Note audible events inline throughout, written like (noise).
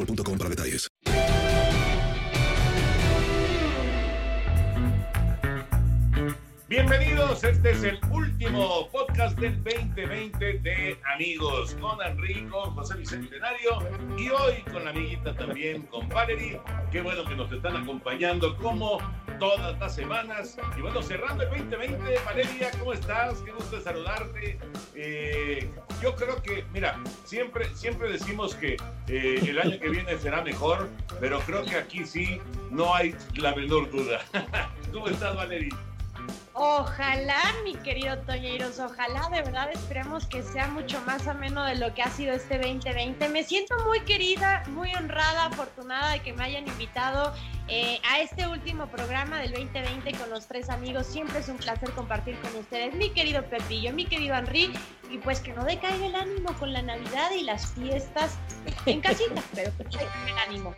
boostmobile.com para detalles. Bienvenidos, este es el último podcast del 2020 de Amigos con Enrico, José Bicentenario y hoy con la amiguita también, con Valerie. Qué bueno que nos están acompañando como todas las semanas. Y bueno, cerrando el 2020, Valeria, ¿cómo estás? Qué gusto saludarte. Eh, yo creo que, mira, siempre, siempre decimos que eh, el año que viene será mejor, pero creo que aquí sí no hay la menor duda. (laughs) ¿Cómo estás, Valeria? Ojalá, mi querido Toñeiros, ojalá de verdad esperemos que sea mucho más ameno de lo que ha sido este 2020. Me siento muy querida, muy honrada, afortunada de que me hayan invitado eh, a este último programa del 2020 con los tres amigos. Siempre es un placer compartir con ustedes, mi querido Pepillo, mi querido Henry, y pues que no decaiga el ánimo con la Navidad y las fiestas en casita, pero que el ánimo.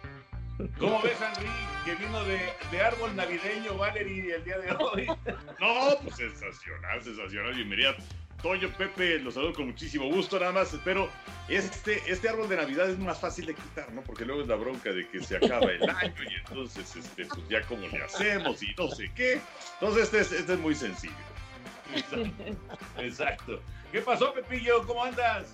¿Cómo ves, Henry, que vino de, de árbol navideño Valerie el día de hoy? (laughs) No, pues sensacional, sensacional. Bienvenida. Toño, Pepe, los saludo con muchísimo gusto, nada más espero este, este árbol de Navidad es más fácil de quitar, ¿no? Porque luego es la bronca de que se acaba el año y entonces, este, pues ya cómo le hacemos y no sé qué. Entonces este es, este es muy sencillo. Exacto. Exacto. ¿Qué pasó, Pepillo? ¿Cómo andas?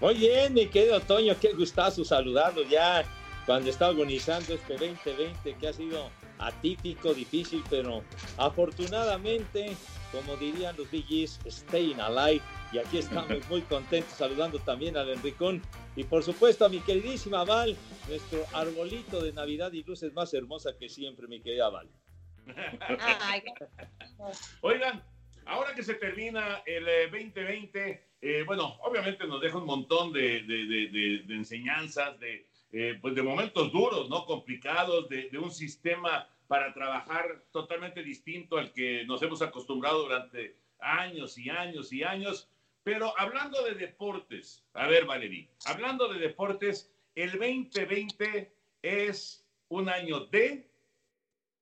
Muy bien, mi querido Toño, qué gustazo saludarlo ya cuando está agonizando este 2020 que ha sido atípico, difícil, pero afortunadamente, como dirían los BGs, staying alive. Y aquí estamos muy contentos saludando también al Enricón y por supuesto a mi queridísima Val, nuestro arbolito de Navidad y luces más hermosa que siempre, mi querida Val. (laughs) Oigan, ahora que se termina el eh, 2020, eh, bueno, obviamente nos deja un montón de, de, de, de, de enseñanzas, de, eh, pues de momentos duros, ¿no? Complicados, de, de, un sistema para trabajar totalmente distinto al que nos hemos acostumbrado durante años y años y años. Pero hablando de deportes, a ver, Valerí, hablando de deportes, el 2020 es un año de...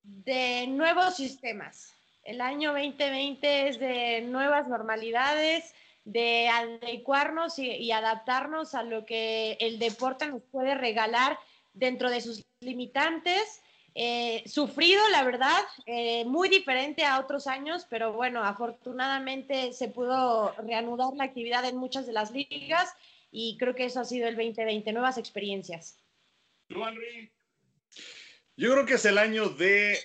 De nuevos sistemas. El año 2020 es de nuevas normalidades, de adecuarnos y, adaptarnos a lo que el deporte nos puede regalar dentro de sus limitantes. Eh, sufrido, la verdad, eh, muy diferente a otros años, pero bueno, afortunadamente se pudo reanudar la actividad en muchas de las ligas y creo que eso ha sido el 2020, nuevas experiencias. Yo creo que es el año de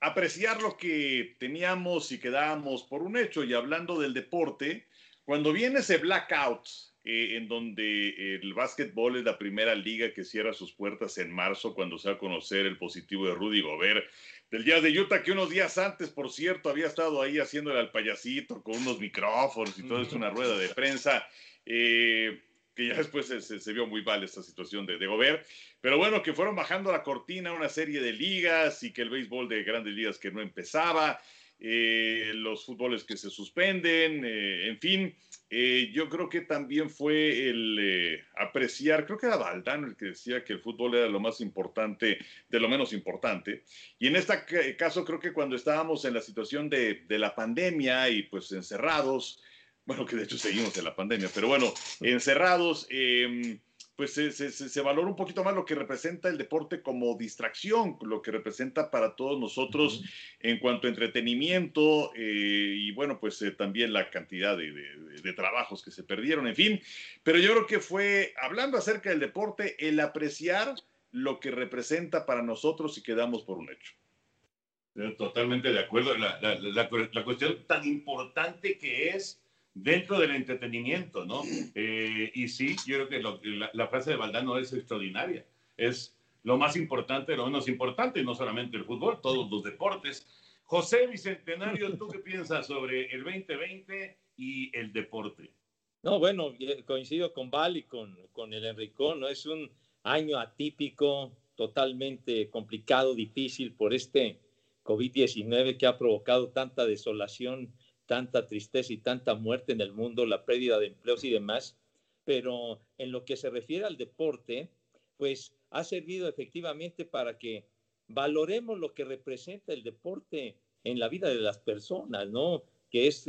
apreciar lo que teníamos y quedábamos por un hecho. Y hablando del deporte, cuando viene ese blackout eh, en donde el básquetbol es la primera liga que cierra sus puertas en marzo cuando se va a conocer el positivo de Rudy Gobert del Jazz de Utah, que unos días antes, por cierto, había estado ahí haciéndole al payasito con unos micrófonos y todo esto, una rueda de prensa. Eh, que ya después se, vio muy mal esta situación de, de Gobert. Pero bueno, que fueron bajando la cortina una serie de ligas y que el béisbol de grandes ligas que no empezaba, eh, los fútboles que se suspenden, eh, en fin, eh, yo creo que también fue el apreciar, creo que era Valdano el que decía que el fútbol era lo más importante de lo menos importante. Y en este caso creo que cuando estábamos en la situación de, de la pandemia y pues encerrados, bueno, que de hecho seguimos en la pandemia, pero bueno, encerrados, em, pues se, se, valora un poquito más lo que representa el deporte como distracción, lo que representa para todos nosotros en cuanto a entretenimiento eh, y bueno, pues eh, también la cantidad de, de, trabajos que se perdieron, en fin. Pero yo creo que fue, hablando acerca del deporte, el apreciar lo que representa para nosotros y quedamos por un hecho. Totalmente de acuerdo. La, la, la, la cuestión tan importante que es dentro del entretenimiento, ¿no? Eh, y sí, yo creo que la, frase de Valdano es extraordinaria. Es lo más importante, lo menos importante, no solamente el fútbol, todos los deportes. José Bicentenario, ¿tú qué piensas sobre el 2020 y el deporte? No, bueno, coincido con Val y con, con el Enricón, ¿no? Es un año atípico, totalmente complicado, difícil por este COVID-19 que ha provocado tanta desolación tanta tristeza y tanta muerte en el mundo, la pérdida de empleos y demás, pero en lo que se refiere al deporte, pues ha servido efectivamente para que valoremos lo que representa el deporte en la vida de las personas, ¿no? Que es,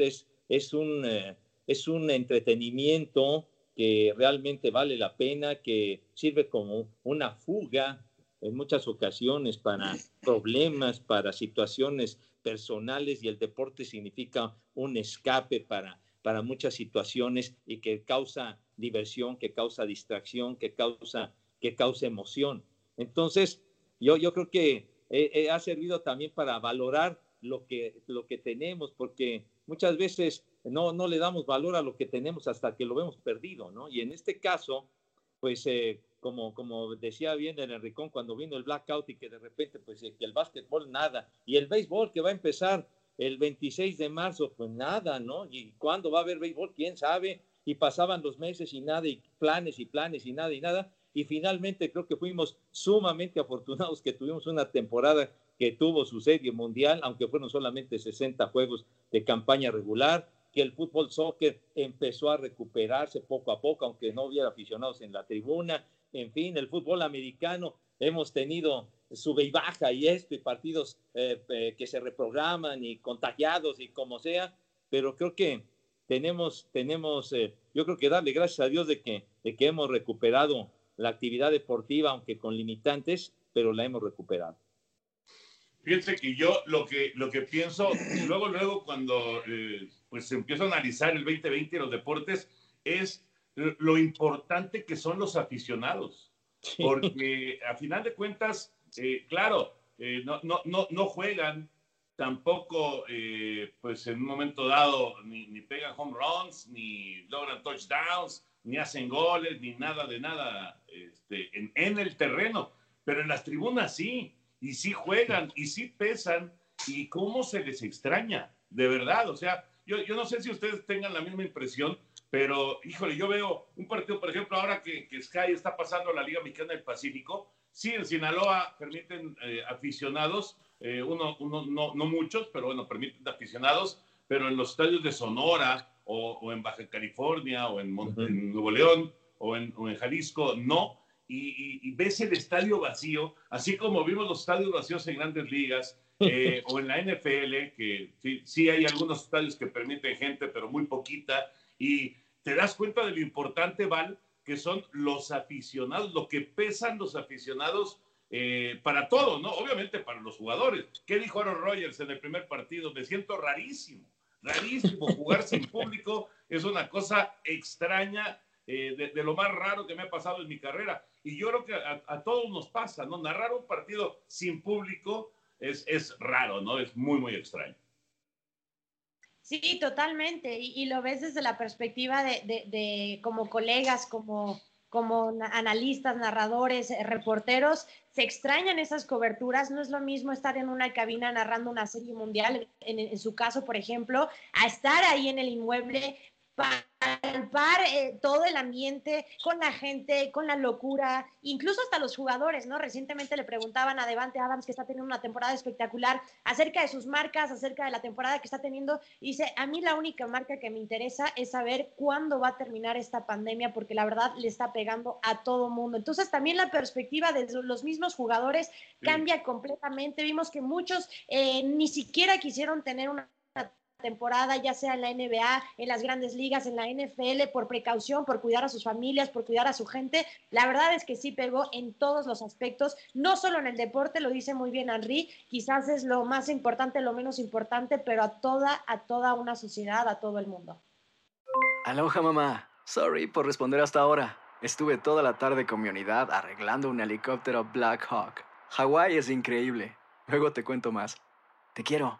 es, un, eh, es un entretenimiento que realmente vale la pena, que sirve como una fuga en muchas ocasiones para problemas, para situaciones personales y el deporte significa un escape para, para muchas situaciones y que causa diversión, que causa distracción, que causa, que causa emoción. Entonces, yo, yo creo que eh, eh, ha servido también para valorar lo que, lo que tenemos, porque muchas veces no, no le damos valor a lo que tenemos hasta que lo vemos perdido, ¿no? Y en este caso, pues eh, como, como decía bien el Enricón cuando vino el blackout y que de repente, pues que el básquetbol nada, y el béisbol que va a empezar el 26 de marzo, pues nada, ¿no? ¿Y cuándo va a haber béisbol? ¿Quién sabe? Y pasaban los meses y nada, y planes y planes y nada y nada, y finalmente creo que fuimos sumamente afortunados que tuvimos una temporada que tuvo su serie mundial, aunque fueron solamente 60 juegos de campaña regular, que el fútbol soccer empezó a recuperarse poco a poco, aunque no hubiera aficionados en la tribuna, en fin, el fútbol americano, hemos tenido sube y baja y esto, y partidos eh, eh, que se reprograman y contagiados y como sea, pero creo que tenemos, tenemos eh, yo creo que darle gracias a Dios de que, de que hemos recuperado la actividad deportiva, aunque con limitantes, pero la hemos recuperado. Fíjense que yo lo que, lo que pienso, luego, luego, cuando pues se empieza a analizar el 2020 y los deportes, es lo importante que son los aficionados. Porque a final de cuentas, eh, claro, eh, no, no, no, no, juegan, tampoco, eh, pues en un momento dado, ni, ni, pegan home runs, ni logran touchdowns, ni hacen goles, ni nada de nada este, en, en, el terreno. Pero en las tribunas sí, y sí juegan, y sí pesan, y cómo se les extraña, de verdad. O sea, yo, yo no sé si ustedes tengan la misma impresión, pero, híjole, yo veo un partido, por ejemplo, ahora que, que Sky está pasando la Liga Mexicana del Pacífico, sí, en Sinaloa permiten eh, aficionados, eh, uno, uno no, no, muchos, pero bueno, permiten aficionados, pero en los estadios de Sonora o, o en Baja California o en, Nuevo León o en, o en, Jalisco, no. Y, y, ves el estadio vacío, así como vimos los estadios vacíos en grandes ligas eh, (laughs) o en la NFL, que sí, sí hay algunos estadios que permiten gente, pero muy poquita y te das cuenta de lo importante, Val, que son los aficionados, lo que pesan los aficionados eh, para todo, ¿no? Obviamente para los jugadores. ¿Qué dijo Aaron Rodgers en el primer partido? Me siento rarísimo, rarísimo. Jugar sin público es una cosa extraña, eh, de, lo más raro que me ha pasado en mi carrera. Y yo creo que a, todos nos pasa, ¿no? Narrar un partido sin público es, es raro, ¿no? Es muy, muy extraño. Sí, totalmente. Y, lo ves desde la perspectiva de, de, de como colegas, como, como analistas, narradores, eh, reporteros, se extrañan esas coberturas. No es lo mismo estar en una cabina narrando una serie mundial, en su caso, por ejemplo, a estar ahí en el inmueble palpar eh, todo el ambiente con la gente, con la locura, incluso hasta los jugadores, ¿no? Recientemente le preguntaban a Devante Adams, que está teniendo una temporada espectacular, acerca de sus marcas, acerca de la temporada que está teniendo. Y dice, a mí la única marca que me interesa es saber cuándo va a terminar esta pandemia, porque la verdad le está pegando a todo mundo. Entonces también la perspectiva de los mismos jugadores cambia completamente. Vimos que muchos eh, ni siquiera quisieron tener una temporada, ya sea en la NBA, en las grandes ligas, en la NFL, por precaución, por cuidar a sus familias, por cuidar a su gente. La verdad es que sí pegó en todos los aspectos, no solo en el deporte, lo dice muy bien Henry, quizás es lo más importante, lo menos importante, pero a toda, a toda una sociedad, a todo el mundo. Aloha mamá, sorry por responder hasta ahora. Estuve toda la tarde con mi unidad arreglando un helicóptero Black Hawk. Hawái es increíble. Luego te cuento más. Te quiero.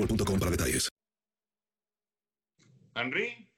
boostmobile.com para detalles. Henry.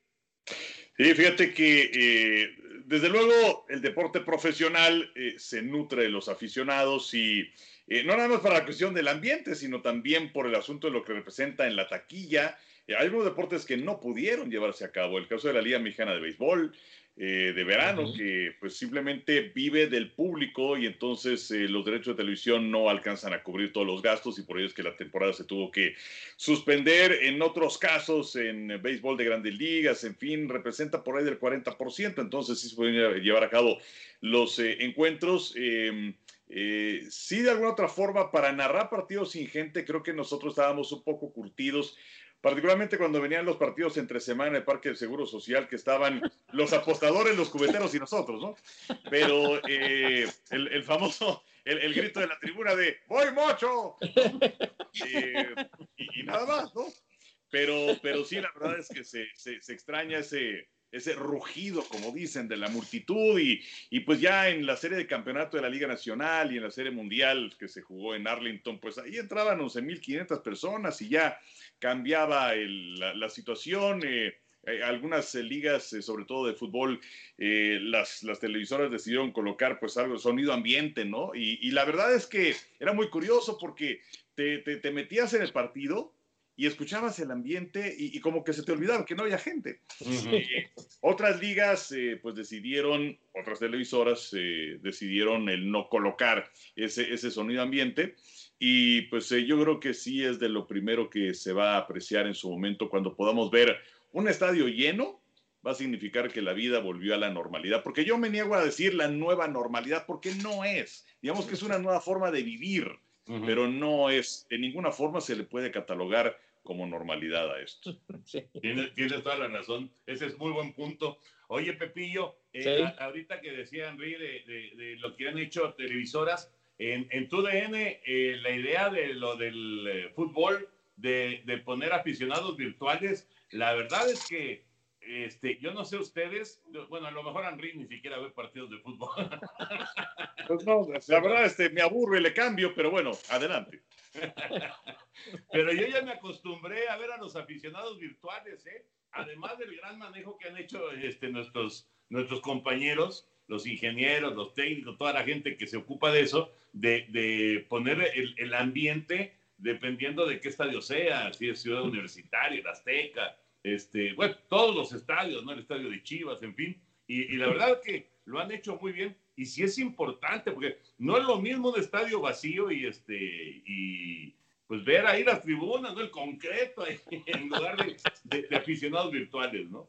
Sí, fíjate que eh, desde luego el deporte profesional eh, se nutre de los aficionados y eh, no nada más para la cuestión del ambiente, sino también por el asunto de lo que representa en la taquilla. hay algunos deportes que no pudieron llevarse a cabo. El caso de la Liga Mexicana de Béisbol, eh, de verano, uh -huh. que pues simplemente vive del público y entonces eh, los derechos de televisión no alcanzan a cubrir todos los gastos y por ello es que la temporada se tuvo que suspender. En otros casos, en béisbol de grandes ligas, en fin, representa por ahí del 40%, entonces sí se pueden llevar a cabo los eh, encuentros. Eh, sí, de alguna otra forma, para narrar partidos sin gente, creo que nosotros estábamos un poco curtidos particularmente cuando venían los partidos entre semana en el Parque del Seguro Social, que estaban los apostadores, los cubeteros y nosotros, ¿no? Pero eh, el, famoso, el, el, grito de la tribuna de ¡Voy mocho! Eh, y, y, nada más, ¿no? Pero, pero sí, la verdad es que se, se, se extraña ese, ese rugido, como dicen, de la multitud y, y, pues ya en la serie de campeonato de la Liga Nacional y en la serie mundial que se jugó en Arlington, pues ahí entraban 11.500 personas y ya cambiaba el, la, la, situación. Eh, eh, algunas eh, ligas, eh, sobre todo de fútbol, eh, las, las, televisoras decidieron colocar pues algo, sonido ambiente, ¿no? Y, y la verdad es que era muy curioso porque te, te, te metías en el partido y escuchabas el ambiente y, y, como que se te olvidaba que no había gente. Uh -huh. otras ligas pues decidieron, otras televisoras decidieron el no colocar ese, ese sonido ambiente. Y pues eh, yo creo que sí es de lo primero que se va a apreciar en su momento cuando podamos ver un estadio lleno. Va a significar que la vida volvió a la normalidad, porque yo me niego a decir la nueva normalidad, porque no es. Digamos que es una nueva forma de vivir, uh -huh. pero no es, de ninguna forma se le puede catalogar como normalidad a esto. (laughs) Sí. Tienes, tienes, toda la razón, ese es muy buen punto. Oye, Pepillo, eh, sí. a, ahorita que decía Henry de, de, de, lo que han hecho televisoras, en, en tu DN, eh, la idea de lo del eh, fútbol, de, de, poner aficionados virtuales, la verdad es que este, yo no sé ustedes, bueno, a lo mejor Henry ni siquiera ve partidos de fútbol. (laughs) Pues no, la verdad este, me aburre, le cambio, pero bueno, adelante. (laughs) pero yo ya me acostumbré a ver a los aficionados virtuales, ¿eh? además del gran manejo que han hecho este, nuestros, nuestros compañeros, los ingenieros, los técnicos, toda la gente que se ocupa de eso, de, de poner el, el, ambiente dependiendo de qué estadio sea, si es Ciudad Universitaria, Azteca, este, bueno, todos los estadios, ¿no? El estadio de Chivas, en fin. Y, y la verdad que lo han hecho muy bien y sí es importante porque no es lo mismo un estadio vacío y este y pues ver ahí las tribunas, ¿no? El concreto (laughs) en lugar de, de, de aficionados virtuales, ¿no?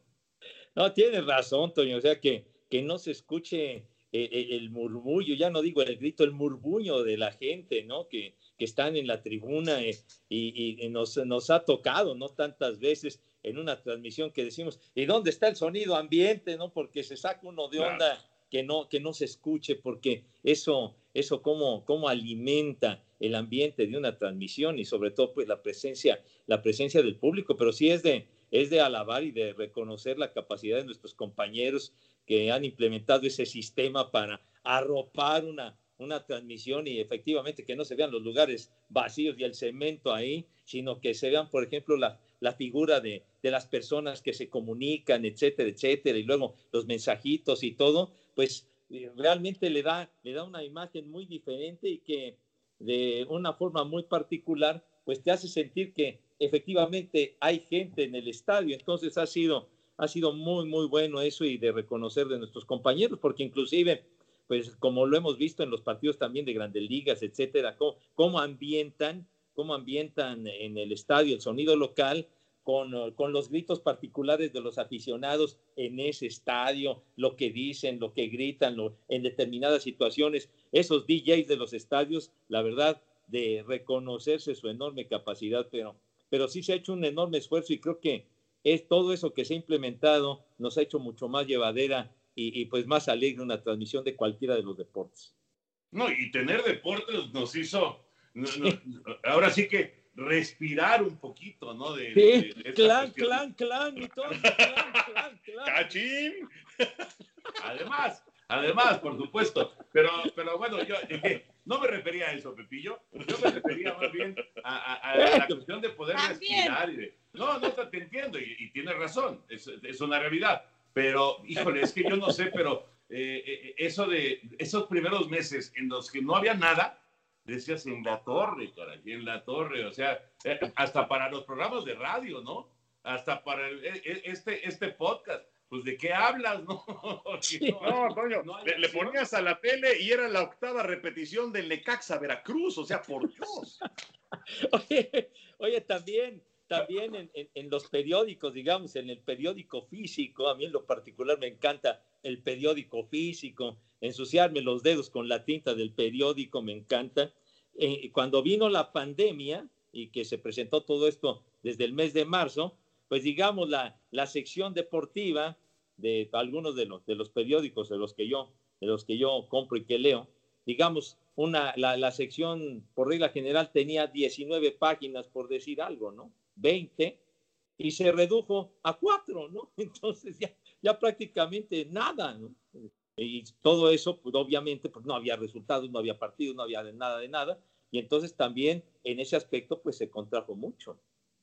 No, tienes razón, Toño, o sea que, que no se escuche el, el, murmullo, ya no digo el grito, el murmullo de la gente, ¿no? Que, que están en la tribuna eh, y, y nos, nos, ha tocado, ¿no? Tantas veces en una transmisión que decimos, ¿y dónde está el sonido ambiente, no? Porque se saca uno de onda claro. que, no, que no se escuche, porque eso, eso cómo, cómo alimenta el ambiente de una transmisión y sobre todo pues la presencia, la presencia del público, pero sí es de, es de alabar y de reconocer la capacidad de nuestros compañeros que han implementado ese sistema para arropar una, una transmisión y efectivamente que no se vean los lugares vacíos y el cemento ahí, sino que se vean, por ejemplo, la, la figura de, de, las personas que se comunican, etcétera, etcétera, y luego los mensajitos y todo, pues realmente le da, le da una imagen muy diferente y que de una forma muy particular, pues te hace sentir que efectivamente hay gente en el estadio. Entonces ha sido, ha sido muy, muy bueno eso y de reconocer de nuestros compañeros, porque inclusive, pues como lo hemos visto en los partidos también de grandes ligas, etcétera, cómo, cómo ambientan, cómo ambientan en el estadio el sonido local, con, con, los gritos particulares de los aficionados en ese estadio, lo que dicen, lo que gritan, lo, en determinadas situaciones. Esos DJs de los estadios, la verdad, de reconocerse su enorme capacidad, pero, pero sí se ha hecho un enorme esfuerzo y creo que es todo eso que se ha implementado nos ha hecho mucho más llevadera y, y pues más alegre una transmisión de cualquiera de los deportes. No, y tener deportes nos hizo, no, no, ahora sí que respirar un poquito, ¿no? De, sí, de, de clan, clan, clan, y todo. Clan, clan, clan. ¡Cachín! (laughs) Además, además, por supuesto. Pero, pero bueno, yo eh, no me refería a eso, Pepillo. Yo me refería más bien a, a, a la cuestión de poder respirar y de. No, no te entiendo, y, y tienes razón, es, es, una realidad. Pero, híjole, es que yo no sé, pero eh, eh, eso de esos primeros meses en los que no había nada, decías en la torre, caray, en la torre, o sea, eh, hasta para los programas de radio, ¿no? Hasta para el, este, este podcast. Pues de qué hablas, ¿no? (laughs) Sí. No, no le, le, ponías a la tele y era la octava repetición del Necaxa Veracruz, o sea, por (laughs) Dios. oye, oye, también, también en, los periódicos, digamos, en el periódico físico, a mí en lo particular me encanta el periódico físico, ensuciarme los dedos con la tinta del periódico, me encanta. Eh, cuando vino la pandemia y que se presentó todo esto desde el mes de marzo, pues digamos la, la sección deportiva de algunos de los, de los periódicos de los que yo de los que yo compro y que leo, digamos, una, la, la sección por regla general tenía 19 páginas, por decir algo, ¿no? 20, y se redujo a 4, ¿no? (laughs) Entonces ya, ya prácticamente nada, ¿no? Y todo eso, pues obviamente, pues no había resultados, no había partidos, no había de nada de nada, y entonces también en ese aspecto, pues se contrajo mucho.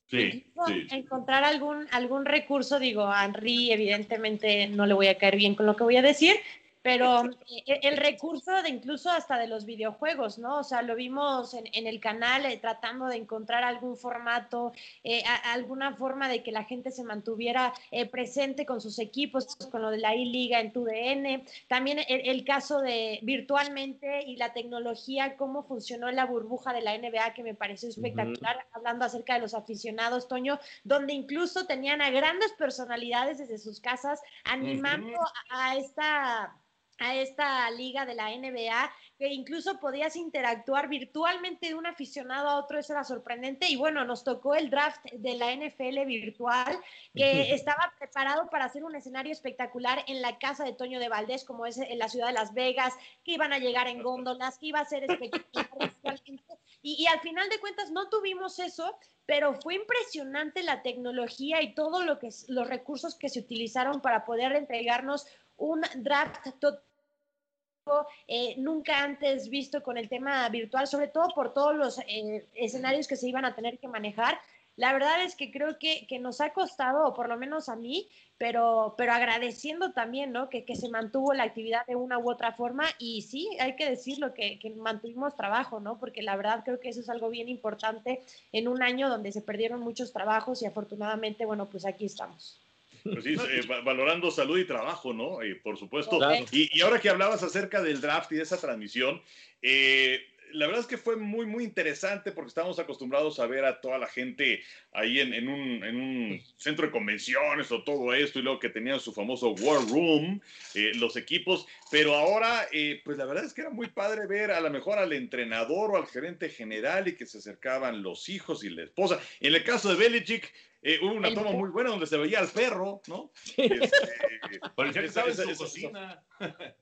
Sí, sí. Encontrar algún, algún recurso, digo, a Henry evidentemente no le voy a caer bien con lo que voy a decir, pero eh, el recurso de incluso hasta de los videojuegos, ¿no? O sea, lo vimos en, en el canal eh, tratando de encontrar algún formato, eh, a, alguna forma de que la gente se mantuviera eh, presente con sus equipos, con lo de la I-Liga en TUDN. También el, el, caso de virtualmente y la tecnología, cómo funcionó la burbuja de la NBA, que me pareció espectacular, uh -huh. hablando acerca de los aficionados, Toño, donde incluso tenían a grandes personalidades desde sus casas animando uh -huh. a, a esta a esta liga de la NBA, que incluso podías interactuar virtualmente de un aficionado a otro, eso era sorprendente. Y bueno, nos tocó el draft de la NFL virtual, que estaba preparado para hacer un escenario espectacular en la casa de Toño de Valdés, como es en la ciudad de Las Vegas, que iban a llegar en góndolas, que iba a ser espectacular. (laughs) y, y al final de cuentas no tuvimos eso, pero fue impresionante la tecnología y todo lo que los recursos que se utilizaron para poder entregarnos un draft total eh, nunca antes visto con el tema virtual, sobre todo por todos los eh, escenarios que se iban a tener que manejar. La verdad es que creo que, nos ha costado, o por lo menos a mí, pero, pero agradeciendo también, ¿no? Que, que, se mantuvo la actividad de una u otra forma y sí, hay que decirlo, que, que mantuvimos trabajo, ¿no? Porque la verdad creo que eso es algo bien importante en un año donde se perdieron muchos trabajos y afortunadamente, bueno, pues aquí estamos. Pues sí, eh, valorando salud y trabajo, ¿no? Eh, por supuesto. Y, y, ahora que hablabas acerca del draft y de esa transmisión, eh, la verdad es que fue muy, muy interesante porque estábamos acostumbrados a ver a toda la gente ahí en, en, un, en un, centro de convenciones o todo esto y luego que tenían su famoso War Room, eh, los equipos, pero ahora, eh, pues la verdad es que era muy padre ver a lo mejor al entrenador o al gerente general y que se acercaban los hijos y la esposa. En el caso de Belichick, eh, hubo una toma muy buena donde se veía al perro, ¿no? (laughs) Este, Parecía que estaba en su cocina. (laughs)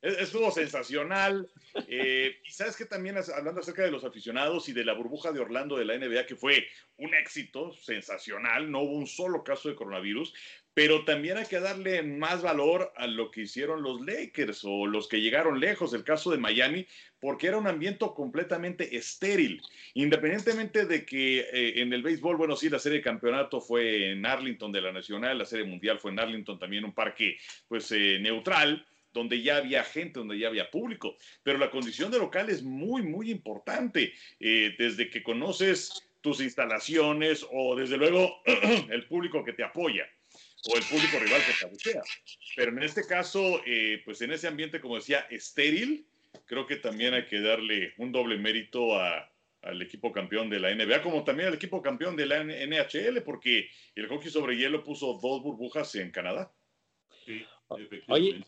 Estuvo sensacional. Eh, y sabes que también hablando acerca de los aficionados y de la burbuja de Orlando de la NBA, que fue un éxito sensacional, no hubo un solo caso de coronavirus, pero también hay que darle más valor a lo que hicieron los Lakers o los que llegaron lejos, el caso de Miami, porque era un ambiente completamente estéril, independientemente de que eh, en el béisbol, bueno, sí, la serie de campeonato fue en Arlington de la Nacional, la serie mundial fue en Arlington, también un parque pues eh, neutral, donde ya había gente, donde ya había público. Pero la condición de local es muy, muy importante. Eh, desde que conoces tus instalaciones o desde luego (clears throat) el público que te apoya o el público rival que te abuchea. Pero en este caso, eh, pues en ese ambiente, como decía, estéril, creo que también hay que darle un doble mérito al equipo campeón de la NBA, como también al equipo campeón de la NHL, porque el hockey sobre hielo puso dos burbujas en Canadá. Sí, Oye,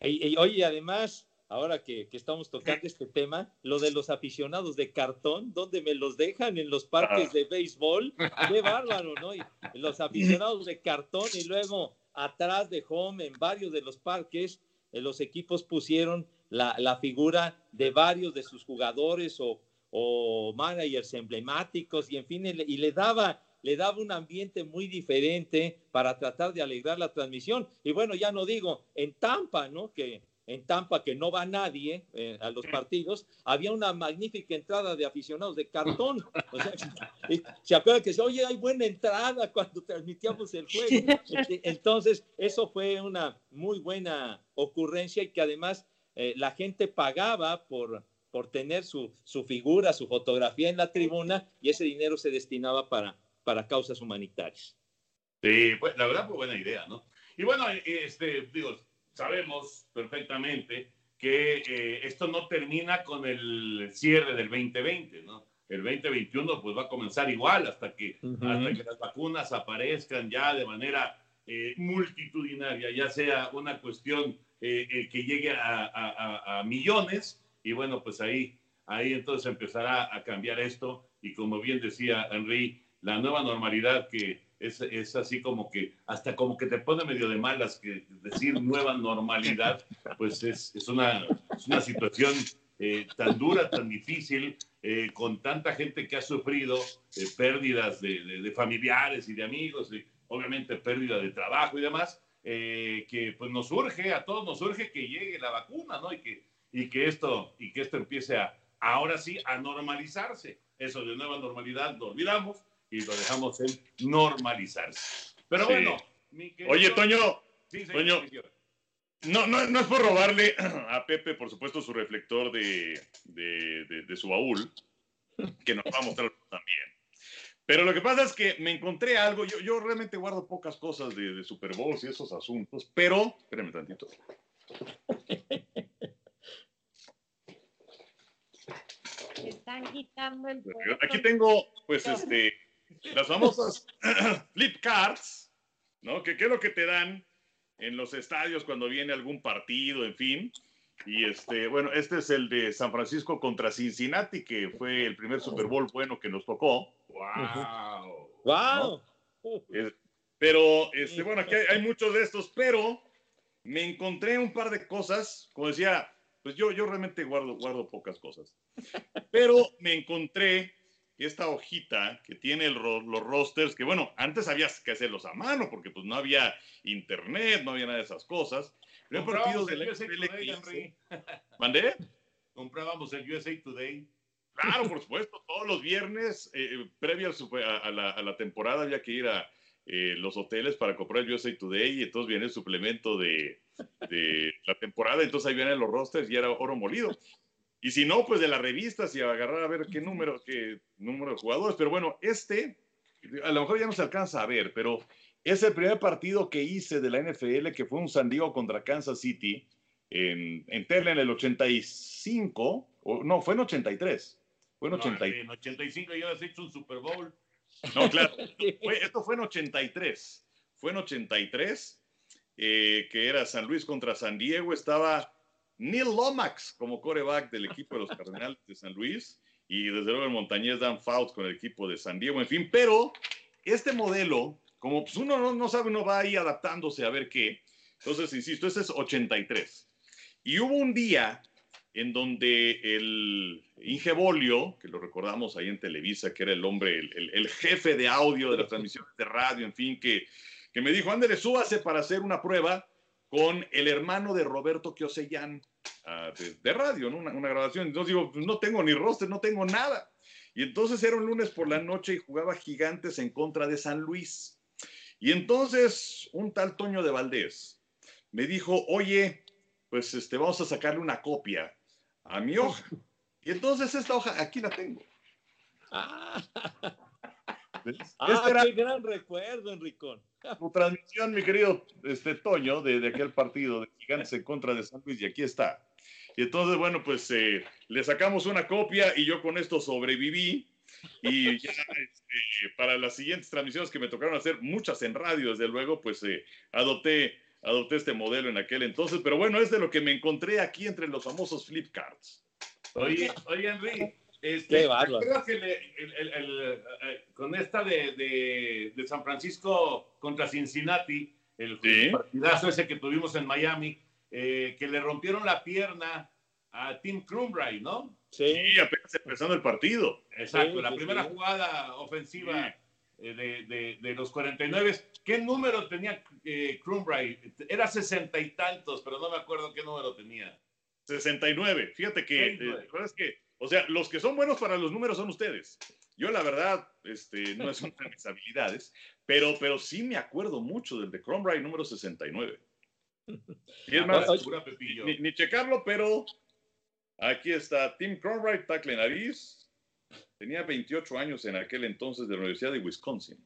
y, oye, además, ahora que, estamos tocando este tema, lo de los aficionados de cartón, ¿dónde me los dejan? En los parques de béisbol. Qué bárbaro, ¿no? los aficionados de cartón y luego atrás de home en varios de los parques, eh, los equipos pusieron la, figura de varios de sus jugadores o, managers emblemáticos y en fin, y le daba le daba un ambiente muy diferente para tratar de alegrar la transmisión. Y bueno, ya no digo, en Tampa, ¿no? Que en Tampa, que no va nadie eh, a los partidos, había una magnífica entrada de aficionados de cartón. O sea, (laughs) se acuerdan que oye, hay buena entrada (laughs) cuando transmitíamos el juego. (laughs) Entonces, eso fue una muy buena ocurrencia y que además eh, la gente pagaba por, por tener su, su figura, su fotografía en la tribuna y ese dinero se destinaba para, para causas humanitarias. Sí, pues la verdad fue buena idea, ¿no? Y bueno, este, digo, sabemos perfectamente que eh, esto no termina con el cierre del 2020, ¿no? El 2021 pues va a comenzar igual hasta que, hasta que las vacunas aparezcan ya de manera eh, multitudinaria, ya sea una cuestión eh, que llegue a, a, a, millones y bueno, pues ahí, ahí entonces empezará a cambiar esto y como bien decía Henry, la nueva normalidad que es, es, así como que hasta como que te pone medio de malas que decir nueva normalidad, (laughs) pues es, es, una, es una situación eh, tan dura, tan difícil, eh, con tanta gente que ha sufrido eh, pérdidas de, de, familiares y de amigos, y obviamente pérdida de trabajo y demás, que pues nos urge, a todos nos urge que llegue la vacuna, ¿no? Y que, y que, esto, y que esto empiece a, ahora sí, a normalizarse. Eso de nueva normalidad lo olvidamos, y lo dejamos en normalizarse. Pero bueno, Oye, Toño, Toño, no, no, no, es por robarle a Pepe, por supuesto, su reflector de, de, de, su baúl, que nos va a mostrar (laughs) también. Pero lo que pasa es que me encontré algo, yo, yo realmente guardo pocas cosas de, de Super Bowl y esos asuntos, pero, espérenme tantito. Están quitando el Aquí tengo, pues, este, las famosas (clears throat) flip cards, ¿no? Que qué es lo que te dan en los estadios cuando viene algún partido, en fin. Y este, bueno, este es el de San Francisco contra Cincinnati, que fue el primer Super Bowl bueno que nos tocó. ¡Wow! ¡Wow! Eh, pero, este, bueno, aquí hay, hay muchos de estos, pero me encontré un par de cosas, como decía, pues yo, yo realmente guardo, guardo pocas cosas, pero me encontré esta hojita que tiene el los rosters, que bueno, antes había que hacerlos a mano, porque pues no había internet, no había nada de esas cosas. Pero hay partidos de el la USA NFL Today, que Henry. (laughs) ¿Mandé? Comprábamos el USA Today. Claro, por supuesto, todos los viernes, eh, previo al super- a, a la, a la temporada, había que ir a eh, los hoteles para comprar el USA Today y entonces viene el suplemento de, de la temporada, entonces ahí vienen los rosters y era oro molido. Y si no, pues de las revistas y agarrar a ver qué número, qué número de jugadores. Pero bueno, este, a lo mejor ya no se alcanza a ver, pero es el primer partido que hice de la NFL, que fue un San Diego contra Kansas City en, en Tele en el 85, o no, fue en 83. Fue en No, 83. en 85 ya habías hecho un Super Bowl. No, claro. (laughs) Fue- esto fue en 83. Fue en 83, eh, que era San Luis contra San Diego. Estaba Neil Lomax como coreback del equipo de los Cardenales de San Luis. Y desde luego el montañés Dan Fouts con el equipo de San Diego. En fin, pero este modelo, como pues uno no, no sabe, uno va ahí adaptándose a ver qué. Entonces, insisto, este es 83. Y hubo un día en donde el Ingebolio, que lo recordamos ahí en Televisa, que era el hombre, el, el- el jefe de audio de las transmisiones de radio, en fin, que, que me dijo, ándale, súbase para hacer una prueba con el hermano de Roberto Kiosellán ah, de, de radio, ¿no? Una, una grabación. Entonces digo, pues no tengo ni roster, no tengo nada. Y entonces era un lunes por la noche y jugaba Gigantes en contra de San Luis. Y entonces un tal Toño de Valdés me dijo, oye, pues este, vamos a sacarle una copia a mi hoja. Y entonces esta hoja, aquí la tengo. Ah, Este era qué gran recuerdo, Enricón. (laughs) tu transmisión, mi querido este, Toño, de, aquel partido de Gigantes en contra de San Luis, y aquí está. Y entonces, bueno, pues eh, le sacamos una copia y yo con esto sobreviví. Y ya este, para las siguientes transmisiones que me tocaron hacer, muchas en radio, desde luego, pues eh, adopté, adopté este modelo en aquel entonces. Pero bueno, es de lo que me encontré aquí entre los famosos flip cards. Oye, oye, Henry, este, Qué bárbaro. ¿te acuerdas que le- el- el- el, eh, con esta de, de- de San Francisco contra Cincinnati, el, Sí. partidazo ese que tuvimos en Miami, eh, que le rompieron la pierna a Tim Crumbright, ¿no? Sí, apenas empezando el partido. Exacto, Sí, la sí, primera sí. jugada ofensiva eh, de, de- de los 49. ¿Qué número tenía eh, Crumbright? Era sesenta y tantos, pero no me acuerdo qué número tenía. 69. Fíjate que, eh, 69. la verdad es que, o sea, los que son buenos para los números son ustedes. Yo, la verdad, este, no es una de mis habilidades, pero, pero sí me acuerdo mucho del de Crombright número 69. Y es más, Pura Pepillo. ni, ni checarlo, pero aquí está Tim Crombright, tackle nariz. Tenía 28 años en aquel entonces de la Universidad de Wisconsin.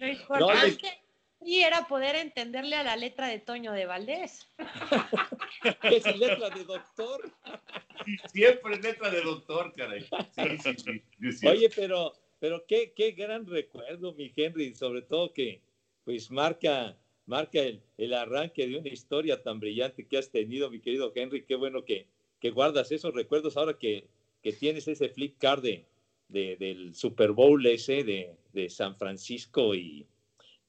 Importante sí era poder entenderle a la letra de Toño de Valdés. (laughs) es letra de doctor. Siempre letra de doctor, caray. Sí, sí, sí, sí, sí. Oye, pero, pero qué, qué gran recuerdo, mi Henry, sobre todo que pues marca, marca el, el arranque de una historia tan brillante que has tenido, mi querido Henry. Qué bueno que, que guardas esos recuerdos ahora que, que tienes ese flip card de, de- del Super Bowl ese de, de San Francisco y,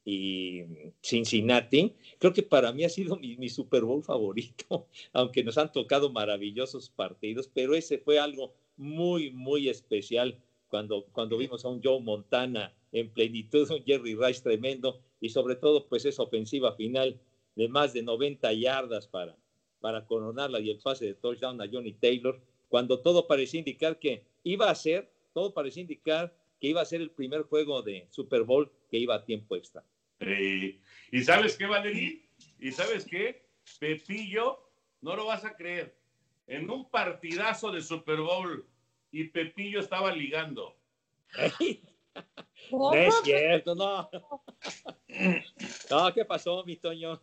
y Cincinnati. Creo que para mí ha sido mi, Super Bowl favorito, (laughs) aunque nos han tocado maravillosos partidos, pero ese fue algo muy, muy especial cuando, cuando vimos a un Joe Montana en plenitud, un Jerry Rice tremendo y sobre todo pues esa ofensiva final de más de 90 yardas para, para coronarla y el pase de touchdown a Johnny Taylor, cuando todo parecía indicar que iba a ser, todo parecía indicar que iba a ser el primer juego de Super Bowl que iba a tiempo extra. Eh, ¿Y sabes qué, Valerí? ¿Y sabes qué? Pepillo, no lo vas a creer. En un partidazo de Super Bowl y Pepillo estaba ligando. (laughs) No es cierto, no. No, ¿qué pasó, mi Toño?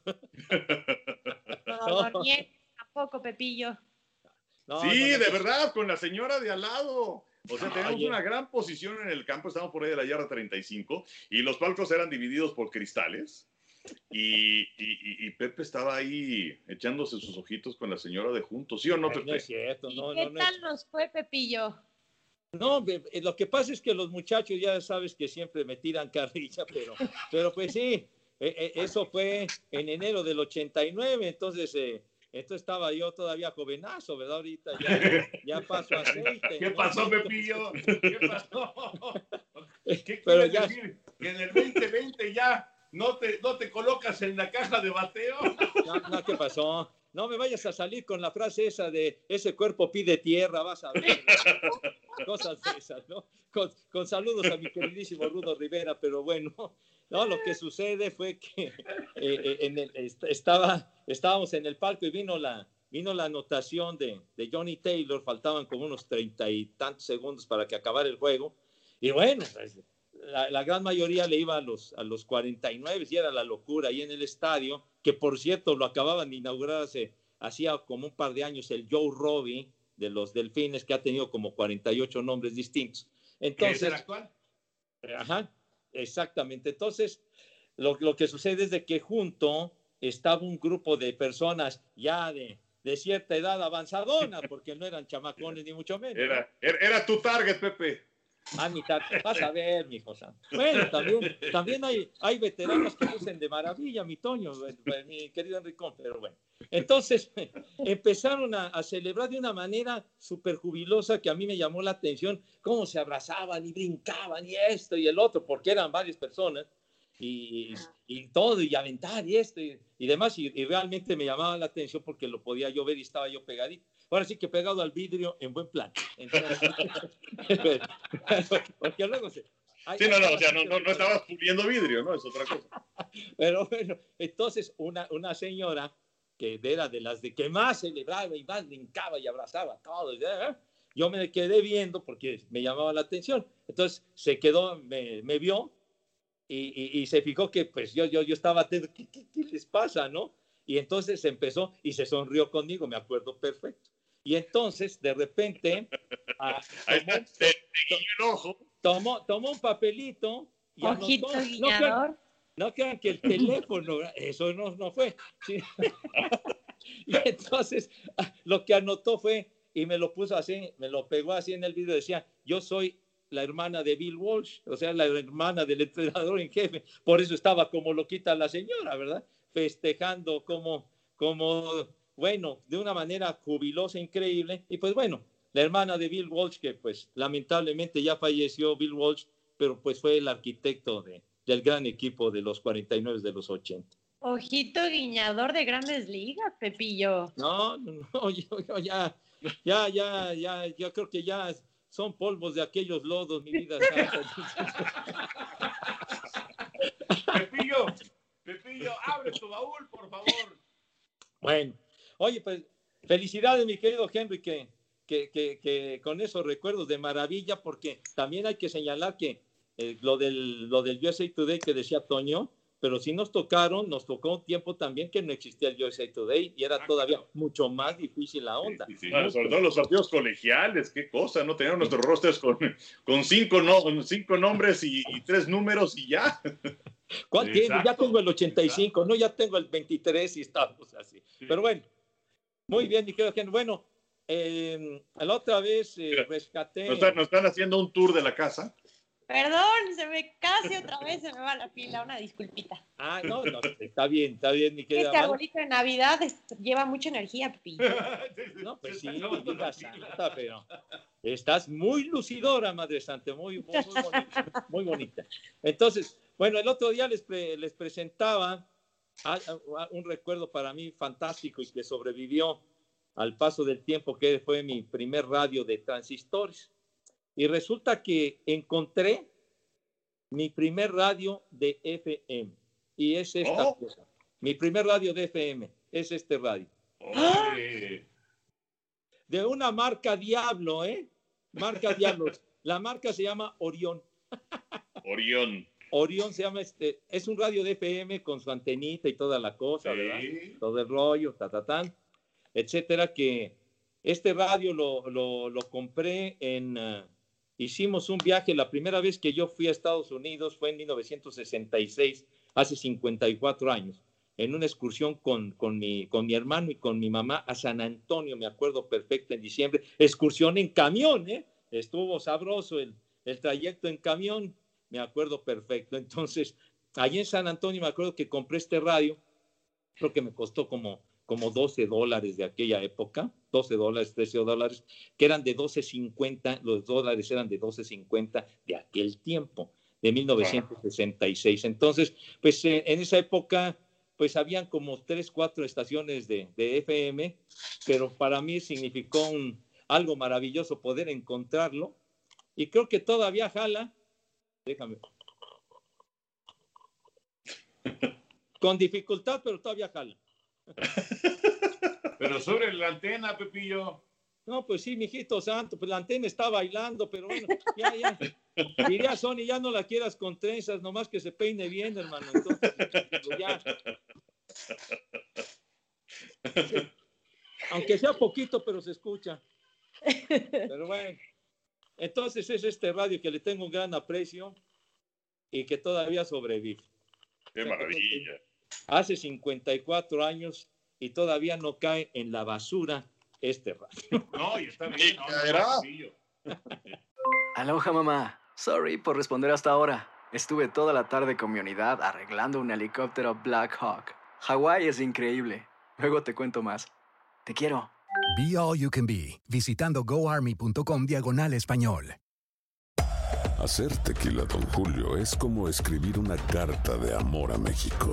No, (laughs) no tampoco, Pepillo. No, sí, no, no, de no. verdad, con la señora de al lado. O sea, tenemos Oye. una gran posición en el campo, estamos por ahí de la yarda 35 y los palcos eran divididos por cristales. y, y, y, Pepe estaba ahí echándose sus ojitos con la señora de juntos, ¿sí o no, Pepe? No es cierto, no, ¿Qué no, no tal es- nos fue, Pepillo? No, lo que pasa es que los muchachos ya sabes que siempre me tiran carrilla, pero, pero pues sí, eh, eh, eso fue en enero del 89, entonces, eh, esto estaba yo todavía jovenazo, ¿verdad? Ahorita ya, (laughs) ya paso aceite. ¿Qué ¿no? pasó, Pepillo? ¿Qué pasó? ¿Qué Pero ya- decir? ¿Que en el 2020 ya no te, no te colocas en la caja de bateo? No, no, ¿qué pasó? No me vayas a salir con la frase esa de ese cuerpo pide tierra, vas a ver. Cosas de esas, ¿no? Con, con saludos a mi queridísimo Rudo Rivera, pero bueno, no, lo que sucede fue que eh, eh, en el- est- estaba, estábamos en el palco y vino la, vino la anotación de, de Johnny Taylor, faltaban como unos treinta y tantos segundos para que acabara el juego, y bueno, pues, la, la gran mayoría le iba a los, a los 49 y era la locura ahí en el estadio, que por cierto lo acababan de inaugurar hace, hacía como un par de años el Joe Robbie de los Delfines, que ha tenido como 48 nombres distintos. ¿Que es Entonces, el actual? Ajá, exactamente. Entonces, lo, lo que sucede es de que junto estaba un grupo de personas ya de, de cierta edad avanzadona, porque no eran chamacones ni mucho menos. ¿no? Era, era, era tu target, Pepe. Ah, mi tar- vas a ver, mi cosa. Bueno, también, también hay, hay veteranos que lucen de maravilla, mi Toño, mi querido Enricón, pero bueno. Entonces, (laughs) empezaron a, a celebrar de una manera súper jubilosa que a mí me llamó la atención, cómo se abrazaban y brincaban y esto y el otro, porque eran varias personas y, y todo, y aventar y esto y, y demás, y, y realmente me llamaba la atención porque lo podía yo ver y estaba yo pegadito. Ahora sí que pegado al vidrio en buen plan. Entonces, (laughs) porque luego se... hay- Sí, no, no, o sea, no, no, no estabas puliendo vidrio, ¿no? Es otra cosa. (laughs) pero bueno, entonces una, una señora que era de las de que más celebraba y más brincaba y abrazaba a todos, ¿eh? yo me quedé viendo porque me llamaba la atención. Entonces se quedó, me, me vio y, y- y se fijó que pues yo, yo, yo estaba atento, ¿qué, qué, qué les pasa, no? Y entonces empezó y se sonrió conmigo, me acuerdo perfecto. Y entonces, de repente, (laughs) ah, tomó, tomó, tomó un papelito y anotó- Ojito no. No crean que el teléfono, eso no, no fue. Sí. (laughs) Y entonces lo que anotó fue, y me lo puso así, me lo pegó así en el video, decía, yo soy la hermana de Bill Walsh, o sea, la hermana del entrenador en jefe. Por eso estaba como loquita la señora, ¿verdad? Festejando como, como, bueno, de una manera jubilosa, increíble. Y pues bueno, la hermana de Bill Walsh, que pues lamentablemente ya falleció Bill Walsh, pero pues fue el arquitecto de, del gran equipo de los 49 de los 80. Ojito guiñador de grandes ligas, Pepillo. No, no, no, (laughs) yo, yo ya, ya, ya, ya, yo creo que ya son polvos de aquellos lodos, mi vida. Pepillo, Pepillo, abre tu baúl, por favor. Bueno, oye, pues felicidades, mi querido Henry, que, que, que, que con esos recuerdos de maravilla, porque también hay que señalar que eh, lo, del, lo del USA Today que decía Toño, pero sí nos tocaron, nos tocó un tiempo también que no existía el USA Today y era todavía mucho más difícil la onda. Bueno, sobre todo los partidos colegiales, qué cosa, ¿no? Tenían nuestros rosters con, con cinco, no, con cinco nombres y, y tres números y ya. ¿Cuál tiene? Ya Exacto, tengo el 85, no, ya tengo el 23 y estamos así. Pero bueno, muy bien, mi querido. Bueno, eh, la otra vez eh, rescaté. Nos están, nos están haciendo un tour de la casa. Perdón, se me casi (laughs) otra vez se me va la pila, una disculpita. Ah, no, no, está bien, está bien, mi querida Este arbolito de Navidad es- lleva mucha energía, Pepillo. (laughs) No, pues sí, vida santa, pero estás muy lucidora, Madre Santa, muy, muy, muy bonita, muy bonita. Entonces, bueno, el otro día les, pre- les presentaba a- a- un recuerdo para mí fantástico y que sobrevivió al paso del tiempo, que fue mi primer radio de transistores. Y resulta que encontré mi primer radio de FM. Y es esta Oh. cosa. Mi primer radio de FM es este radio. De una marca Diablo, ¿eh? Marca Diablo. (laughs) La marca se llama Orión. Orión. Orión se llama este, es un radio de FM con su antenita y toda la cosa, ¿verdad? Todo el rollo, ta, ta, tan, etcétera, que este radio lo, lo, lo compré en, ah, hicimos un viaje, la primera vez que yo fui a Estados Unidos fue en 1966 hace 54 años, en una excursión con, con, mi, con mi hermano y con mi mamá a San Antonio, me acuerdo perfecto, en diciembre, excursión en camión, ¿eh? Estuvo sabroso el, el trayecto en camión, me acuerdo perfecto. Entonces, allí en San Antonio me acuerdo que compré este radio, creo que me costó como, como 12 dólares de aquella época, 12 dólares, 13 dólares, que eran de 12.50, los dólares eran de 12.50 de aquel tiempo, de 1966. Entonces, pues eh, en esa época, pues habían como tres, cuatro estaciones de, de FM, pero para mí significó un, algo maravilloso poder encontrarlo. Y creo que todavía jala. Déjame. (laughs) Con dificultad, pero todavía jala. Pero sobre la antena, Pepillo. No, pues sí, mijito santo, pues la antena está bailando, pero bueno, ya, ya. Diría Sony, ya no la quieras con trenzas, nomás que se peine bien, hermano. Entonces, pues ya. Aunque sea poquito, pero se escucha. Pero bueno, entonces es este radio que le tengo un gran aprecio y que todavía sobrevive. Qué maravilla. Hace 54 años y todavía no cae en la basura este radio. (laughs) No, y está bien. No, no, (laughs) Aloha, mamá. Sorry por responder hasta ahora. Estuve toda la tarde con mi unidad arreglando un helicóptero Black Hawk. Hawái es increíble. Luego te cuento más. Te quiero. Be All You Can Be, visitando goarmy.com diagonal español. Hacer tequila, Don Julio, es como escribir una carta de amor a México.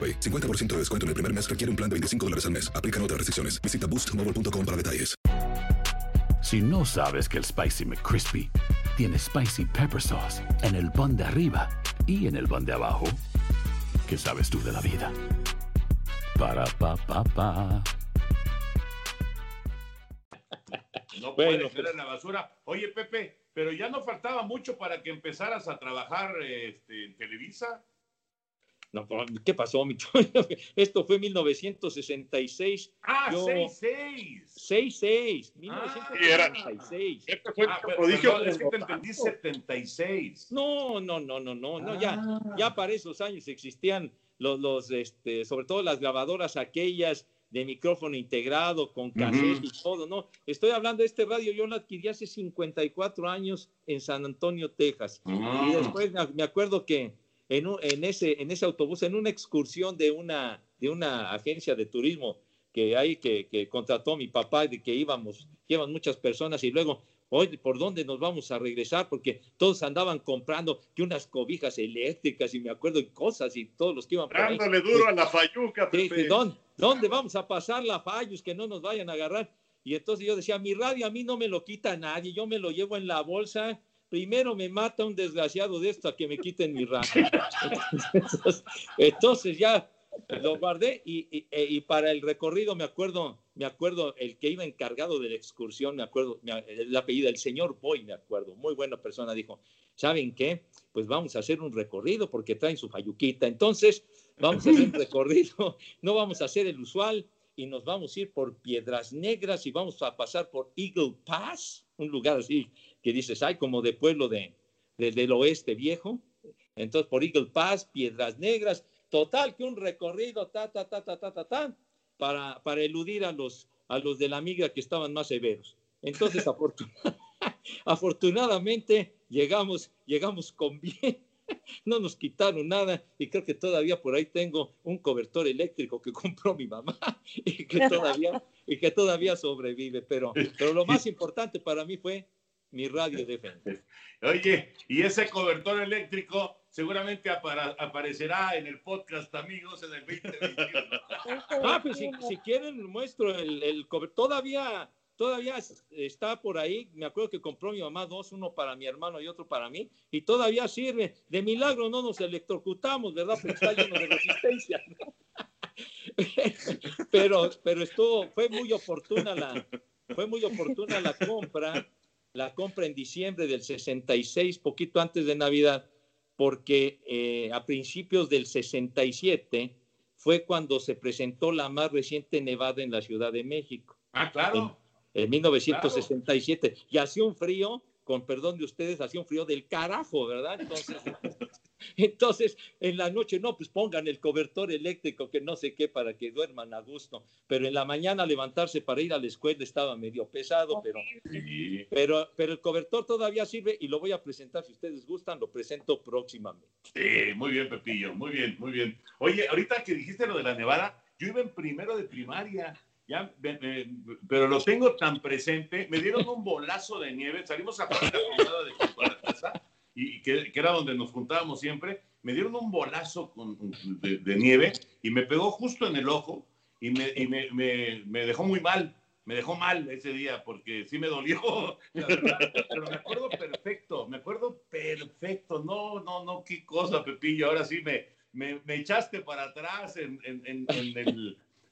AroPay. 50% de descuento en el primer mes requiere un plan de 25 dólares al mes. Aplican otras restricciones. Visita boostmobile.com para detalles. Si no sabes que el Spicy McCrispy tiene Spicy Pepper Sauce en el pan de arriba y en el pan de abajo, ¿qué sabes tú de la vida? Para, pa, pa, pa. No puede ser en la basura. Oye, Pepe, pero ya no faltaba mucho para que empezaras a trabajar este, en Televisa. No, ¿qué pasó, mi? (laughs) Esto fue 1966. Ah, Yo- 66. 66, Ah, 1966. Este fue es que te entendí 76. No, no, no, no, no, no, ya, ya para esos años existían los, los, este, sobre todo las grabadoras aquellas de micrófono integrado con cassette y todo, ¿no? Estoy hablando de este radio, yo lo adquirí hace 54 años en San Antonio, Texas. Ah. Y después me- me acuerdo que en, un- en, ese, en ese autobús, en una excursión de una, de una agencia de turismo que hay que, que contrató mi papá, de que íbamos, llevan muchas personas y luego, oye, ¿por dónde nos vamos a regresar? Porque todos andaban comprando que unas cobijas eléctricas y me acuerdo y cosas y todos los que iban. Dándole duro a la fayuca, Pepe. ¿dónde, dónde vamos a pasar la fallos que no nos vayan a agarrar? Y entonces yo decía, mi radio a mí no me lo quita nadie, yo me lo llevo en la bolsa. Primero me mata un desgraciado de esto a que me quiten mi radio. Entonces, ya lo guardé e- y para el recorrido me acuerdo, me acuerdo el que iba encargado de la excursión, me acuerdo, el apellido, el señor Boy, me acuerdo, muy buena persona, dijo, ¿saben qué? Pues vamos a hacer un recorrido porque traen su fayuquita. Entonces, vamos a hacer un recorrido, (laughs) no vamos a hacer el usual y nos vamos a ir por Piedras Negras y vamos a pasar por Eagle Pass, un lugar así que dices, ay, como de pueblo de, de- del oeste viejo. Entonces, por Eagle Pass, Piedras Negras, total que un recorrido, ta, ta, ta, ta, ta, ta, ta, para, para eludir a los, a los de la migra que estaban más severos. Entonces, (laughs) afortun- (laughs) afortunadamente, llegamos, llegamos con bien. (laughs) No nos quitaron nada y creo que todavía por ahí tengo un cobertor eléctrico que compró mi mamá y que todavía, y que todavía sobrevive. Pero, pero lo más importante para mí fue mi radio defensa. (laughs) Oye, y ese cobertor eléctrico seguramente apara- aparecerá en el podcast, amigos, en el 2021. Ah, (laughs) pues si, si quieren muestro el, el cover- Todavía, todavía es- está por ahí. Me acuerdo que compró mi mamá dos, uno para mi hermano y otro para mí. Y todavía sirve. De milagro no nos electrocutamos, ¿verdad? Porque está lleno de resistencia. ¿no? (laughs) pero, pero estuvo, fue muy oportuna la, fue muy oportuna la compra, la compra en diciembre del 66, poquito antes de Navidad, porque eh, a principios del 67 fue cuando se presentó la más reciente nevada en la Ciudad de México. Ah, claro. En, en 1967. Y hacía un frío, con perdón de ustedes, hacía un frío del carajo, ¿verdad? Entonces, (laughs) entonces, en la noche, no, pues pongan el cobertor eléctrico, que no sé qué, para que duerman a gusto. Pero en la mañana levantarse para ir a la escuela estaba medio pesado, pero, pero, pero el cobertor todavía sirve y lo voy a presentar, si ustedes gustan, lo presento próximamente. Sí, muy bien, Pepillo, muy bien, muy bien. Oye, ahorita que dijiste lo de la nevada, yo iba en primero de primaria, ya, pero lo tengo tan presente. Me dieron un bolazo de nieve, salimos a pasar la de junto a la casa, y que, que era donde nos juntábamos siempre. Me dieron un bolazo con- de, de nieve y me pegó justo en el ojo y me, y me, me- me dejó muy mal. Me dejó mal ese día porque sí me dolió. (laughs) Pero me acuerdo perfecto, me acuerdo perfecto. No, no, no, qué cosa, Pepillo. Ahora sí me, me, echaste para atrás en, en, en,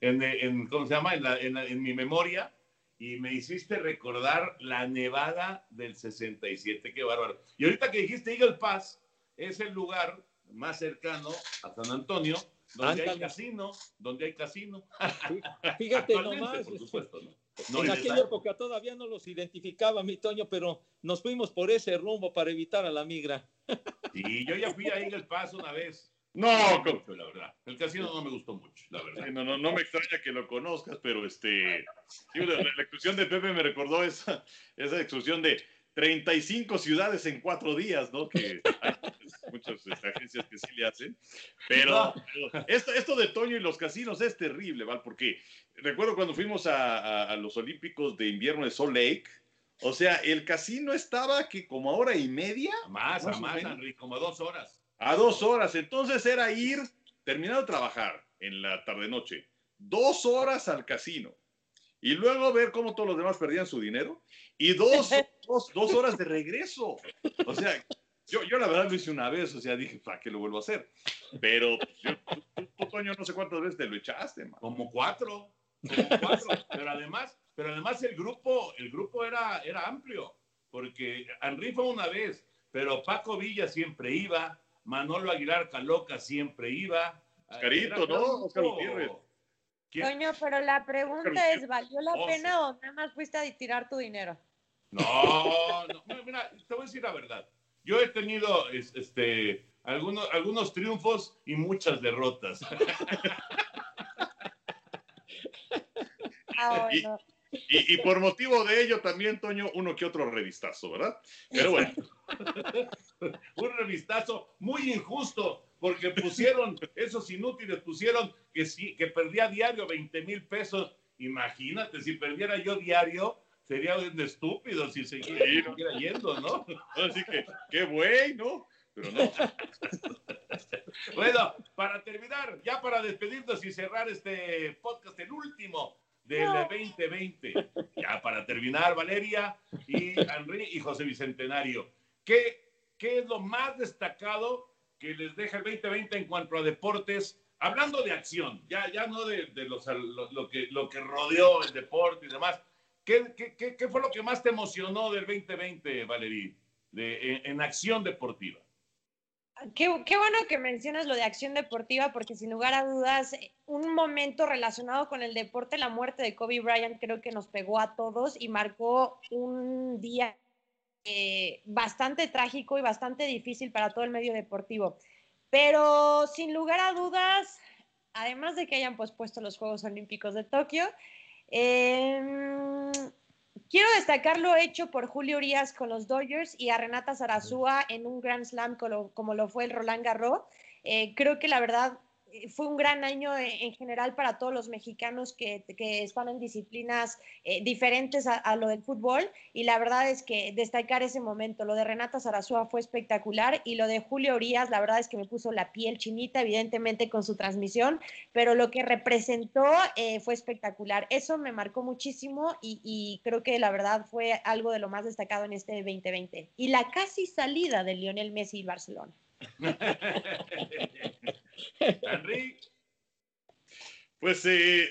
en el, ¿cómo se llama? En, la- la- mi memoria y me hiciste recordar la nevada del 67. Qué bárbaro. Y ahorita que dijiste Eagle Pass, es el lugar más cercano a San Antonio donde hay casino, donde hay casino. Fíjate nomás. por supuesto, ¿no? No, en aquella época todavía no los identificaba, mi Toño, pero nos fuimos por ese rumbo para evitar a la migra. Sí, yo ya fui a Eagle Pass una vez. No, mucho, la verdad. El casino no me gustó mucho, la verdad. Sí, no, no, no me extraña que lo conozcas, pero este, sí, la, la excursión de Pepe me recordó esa, esa excursión de 35 ciudades en cuatro días, ¿no? Que hay muchas este, agencias que sí le hacen. Pero, pero esto, esto de Toño y los casinos es terrible, ¿vale? Porque recuerdo cuando fuimos a, a- a los Olímpicos de invierno de Salt Lake, o sea, el casino estaba que como a hora y media. Más, más, menos. Henry, como a dos horas. A dos horas. Entonces era ir, terminar de trabajar en la tarde-noche, dos horas al casino. Y luego ver cómo todos los demás perdían su dinero. Y dos, (laughs) dos, dos horas de regreso. O sea, yo, yo la verdad lo hice una vez. O sea, dije, ¿para qué lo vuelvo a hacer? Pero yo, tú, tú, tú, Toño, no sé cuántas veces te lo echaste, man. Como cuatro. Como cuatro. pero además, pero además el grupo, el grupo era, era amplio. Porque Henry fue una vez, pero Paco Villa siempre iba, Manolo Aguilar Caloca siempre iba. Oscarito, ¿no? Oscar Gutiérrez. ¿Quién? Toño, pero la pregunta es, ¿valió la pena o nada más fuiste a tirar tu dinero? No, no, mira, mira, te voy a decir la verdad. Yo he tenido es- este, algunos, algunos triunfos y muchas derrotas. Ah, (laughs) bueno. Y, y por motivo de ello también, Toño, uno que otro revistazo, ¿verdad? Pero bueno. (laughs) Un revistazo muy injusto, porque pusieron, esos inútiles pusieron que, sí, que perdía diario 20 mil pesos. Imagínate, si perdiera yo diario, sería un estúpido si seguiera, Sí, ¿no? yendo, ¿no? Así que, qué güey, ¿no? Pero no. (laughs) Bueno, para terminar, ya para despedirnos y cerrar este podcast, el último del 2020. Ya para terminar, Valeria y (laughs) Henry y José Bicentenario. ¿Qué, ¿Qué es lo más destacado que les deja el 2020 en cuanto a deportes? Hablando de acción, ya, ya no de, de los, lo, lo que, lo que rodeó el deporte y demás. ¿Qué, qué, qué, fue lo que más te emocionó del 2020, Valerie, de, en, en acción deportiva? Qué, bueno que mencionas lo de acción deportiva, porque sin lugar a dudas, un momento relacionado con el deporte, la muerte de Kobe Bryant, creo que nos pegó a todos y marcó un día eh, bastante trágico y bastante difícil para todo el medio deportivo. Pero sin lugar a dudas, además de que hayan pospuesto los Juegos Olímpicos de Tokio, eh, quiero destacar lo hecho por Julio Urias con los Dodgers y a Renata Zarazúa en un Grand Slam como, lo fue el Roland Garros. Eh, creo que la verdad fue un gran año e, en general para todos los mexicanos que, que están en disciplinas eh, diferentes a, lo del fútbol y la verdad es que destacar ese momento, lo de Renata Zarazúa fue espectacular y lo de Julio Orías, la verdad es que me puso la piel chinita, evidentemente con su transmisión, pero lo que representó eh, fue espectacular. Eso me marcó muchísimo y, y creo que la verdad fue algo de lo más destacado en este 2020. Y la casi salida de Lionel Messi y Barcelona. (laughs) Henry. Pues eh,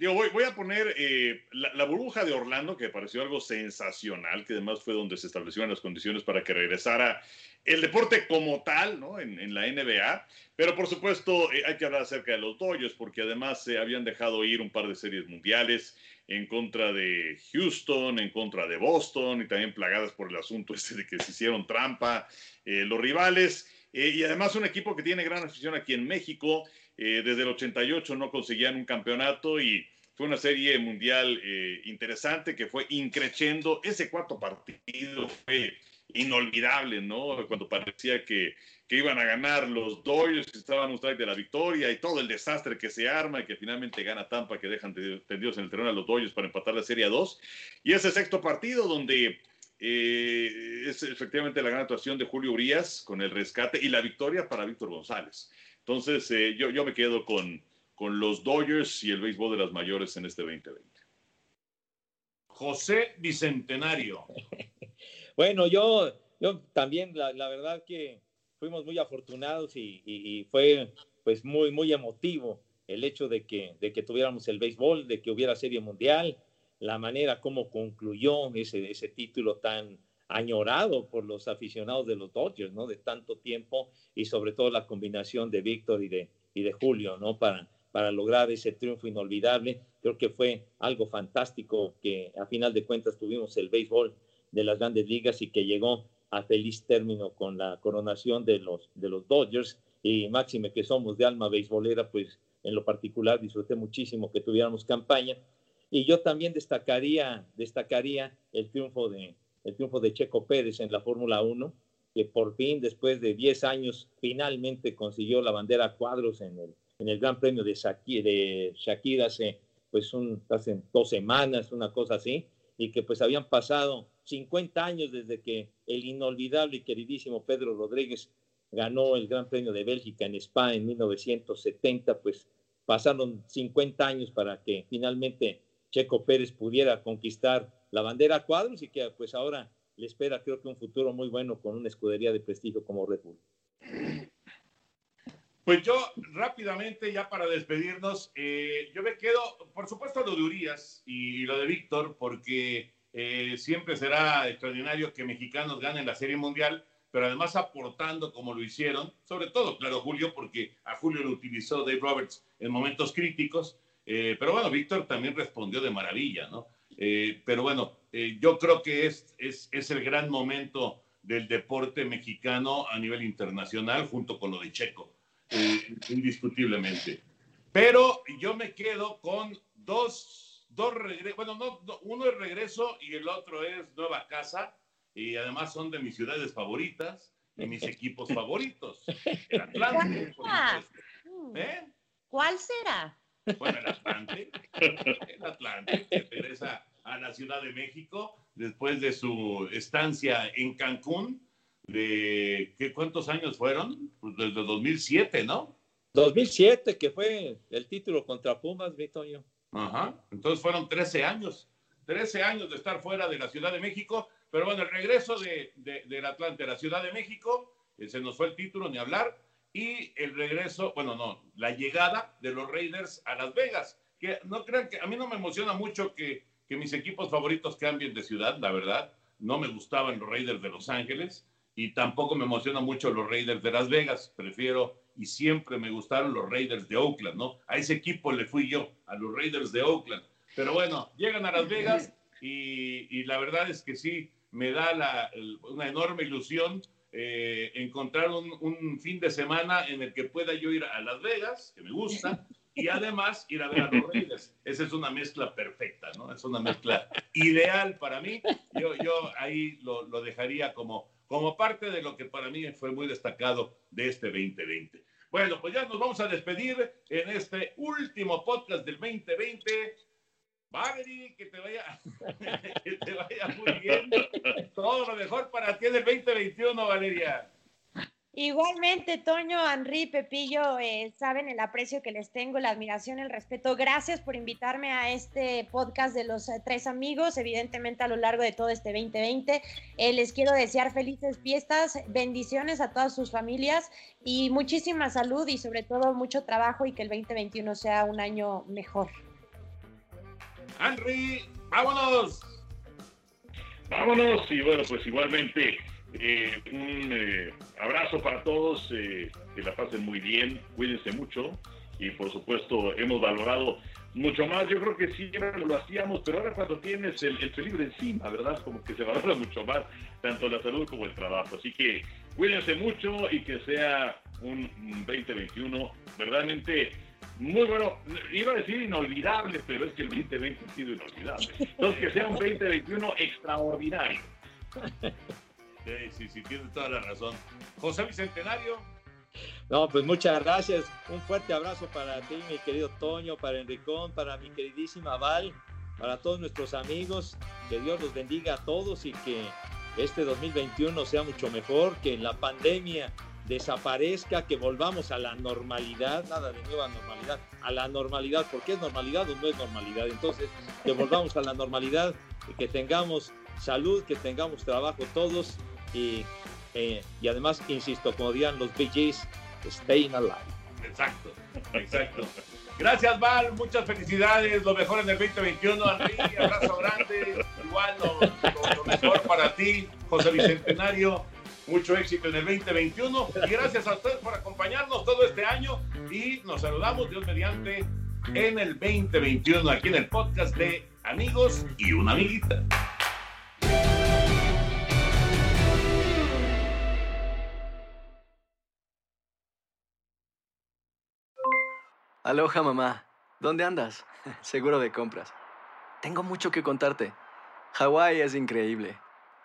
voy, voy, a poner eh, la, burbuja de Orlando, que pareció algo sensacional, que además fue donde se establecieron las condiciones para que regresara el deporte como tal, ¿no? En, la NBA. Pero por supuesto eh, hay que hablar acerca de los Dodgers, porque además se habían dejado ir un par de series mundiales en contra de Houston, en contra de Boston, y también plagadas por el asunto (laughs) este de que se hicieron trampa los rivales. Eh, y además un equipo que tiene gran afición aquí en México. Eh, desde el 88 no conseguían un campeonato y fue una serie mundial eh, interesante que fue increciendo. Ese cuarto partido fue inolvidable, ¿no? Cuando parecía que, que iban a ganar los Dodgers, que estaban un strike de la victoria y todo el desastre que se arma y que finalmente gana Tampa, que dejan tendidos en el terreno a los Dodgers para empatar la serie a dos. Y ese sexto partido donde eh, es efectivamente la gran actuación de Julio Urias con el rescate y la victoria para Víctor González. Entonces, eh, yo, yo me quedo con, con los Dodgers y el béisbol de las mayores en este 2020. José Bicentenario. (laughs) bueno, yo, yo también, la, la, verdad que fuimos muy afortunados y, y, y, fue pues muy, muy emotivo el hecho de que, de que tuviéramos el béisbol, de que hubiera serie mundial, la manera como concluyó ese, ese título tan añorado por los aficionados de los Dodgers, ¿no? De tanto tiempo y sobre todo la combinación de Víctor y de, y de Julio, ¿no? Para, para lograr ese triunfo inolvidable. Creo que fue algo fantástico que a final de cuentas tuvimos el béisbol de las grandes ligas y que llegó a feliz término con la coronación de los, de los Dodgers y máxime que somos de alma beisbolera, pues en lo particular disfruté muchísimo que tuviéramos campaña y yo también destacaría, destacaría el, triunfo de, el triunfo de Checo Pérez en la Fórmula 1, que por fin, después de 10 años, finalmente consiguió la bandera cuadros en el, en el Gran Premio de Shakira, de Shakira hace, pues un, hace dos semanas, una cosa así, y que pues habían pasado 50 años desde que el inolvidable y queridísimo Pedro Rodríguez ganó el Gran Premio de Bélgica en Spa en 1970, pues pasaron 50 años para que finalmente Checo Pérez pudiera conquistar la bandera cuadros y que pues ahora le espera creo que un futuro muy bueno con una escudería de prestigio como Red Bull. Pues yo rápidamente, ya para despedirnos, eh, yo me quedo, por supuesto, lo de Urias y, lo de Víctor, porque eh, siempre será extraordinario que mexicanos ganen la Serie Mundial, pero además aportando como lo hicieron, sobre todo, claro, Julio, porque a Julio lo utilizó Dave Roberts en momentos críticos, eh, pero bueno, Víctor también respondió de maravilla, ¿no? Eh, pero bueno, eh, yo creo que es, es, es, el gran momento del deporte mexicano a nivel internacional, junto con lo de Checo, indiscutiblemente. Pero yo me quedo con dos, dos regresos, bueno, no, uno es regreso y el otro es nueva casa, y además son de mis ciudades favoritas y mis (laughs) equipos favoritos. El (laughs) Atlante, por ¿Eh? ¿Cuál será? Bueno, el Atlante, (laughs) el Atlante, que regresa a la Ciudad de México después de su estancia en Cancún. De, ¿qué, ¿Cuántos años fueron? Pues desde 2007, ¿no? 2007, que fue el título contra Pumas, Vitoño. Ajá, entonces fueron 13 años. 13 años de estar fuera de la Ciudad de México, pero bueno, el regreso de, del Atlante a la Ciudad de México, eh, se nos fue el título, ni hablar, y el regreso, bueno, no, la llegada de los Raiders a Las Vegas. Que no crean que a mí no me emociona mucho que, que mis equipos favoritos cambien de ciudad, la verdad. No me gustaban los Raiders de Los Ángeles y tampoco me emociona mucho los Raiders de Las Vegas. Prefiero y siempre me gustaron los Raiders de Oakland, ¿no? A ese equipo le fui yo, a los Raiders de Oakland. Pero bueno, llegan a Las Vegas y, y la verdad es que sí, me da la, una enorme ilusión eh, encontrar un, fin de semana en el que pueda yo ir a Las Vegas, que me gusta, y además ir a ver a los (laughs) Raiders. Esa es una mezcla perfecta, ¿no? Es una mezcla ideal para mí. Yo, yo ahí lo, dejaría como, como parte de lo que para mí fue muy destacado de este 2020. Bueno, pues ya nos vamos a despedir en este último podcast del 2020. Valerie, que te vaya, (laughs) que te vaya muy bien. Todo lo mejor para ti en el 2021, Valeria. Igualmente, Toño, Henry, Pepillo, eh, saben el aprecio que les tengo, la admiración, el respeto. Gracias por invitarme a este podcast de los eh, tres amigos, evidentemente a lo largo de todo este 2020. Eh, les quiero desear felices fiestas, bendiciones a todas sus familias y muchísima salud y sobre todo mucho trabajo y que el 2021 sea un año mejor. Henry, vámonos. Vámonos y bueno, pues igualmente eh, un eh, abrazo para todos, eh, que la pasen muy bien, cuídense mucho y por supuesto hemos valorado mucho más. Yo creo que siempre lo hacíamos, pero ahora cuando tienes el, el peligro encima, ¿verdad? Como que se valora mucho más tanto la salud como el trabajo. Así que cuídense mucho y que sea un 2021 verdaderamente muy bueno. Iba a decir inolvidable, pero es que el 2020 ha sido inolvidable. Entonces que sea un 2021 extraordinario. Sí, sí, sí, tienes toda la razón. José Bicentenario. No, pues muchas gracias. Un fuerte abrazo para ti, mi querido Toño, para Enricón, para mi queridísima Val, para todos nuestros amigos. Que Dios los bendiga a todos y que este 2021 sea mucho mejor, que la pandemia desaparezca, que volvamos a la normalidad, nada de nueva normalidad, a la normalidad, porque es normalidad o no es normalidad. Entonces, que volvamos a la normalidad, que tengamos salud, que tengamos trabajo todos y, eh, y además, insisto, como dirían los BGs, staying alive. Exacto, exacto. Gracias, Val. Muchas felicidades. Lo mejor en el 2021. Henry, abrazo grande. Igual lo mejor para ti, José Bicentenario. Mucho éxito en el 2021. Y gracias a ustedes por acompañarnos todo este año. Y nos saludamos, Dios mediante, en el 2021 aquí en el podcast de Amigos y una amiguita. Aloha, mamá. ¿Dónde andas? (laughs) Seguro de compras. Tengo mucho que contarte. Hawái es increíble.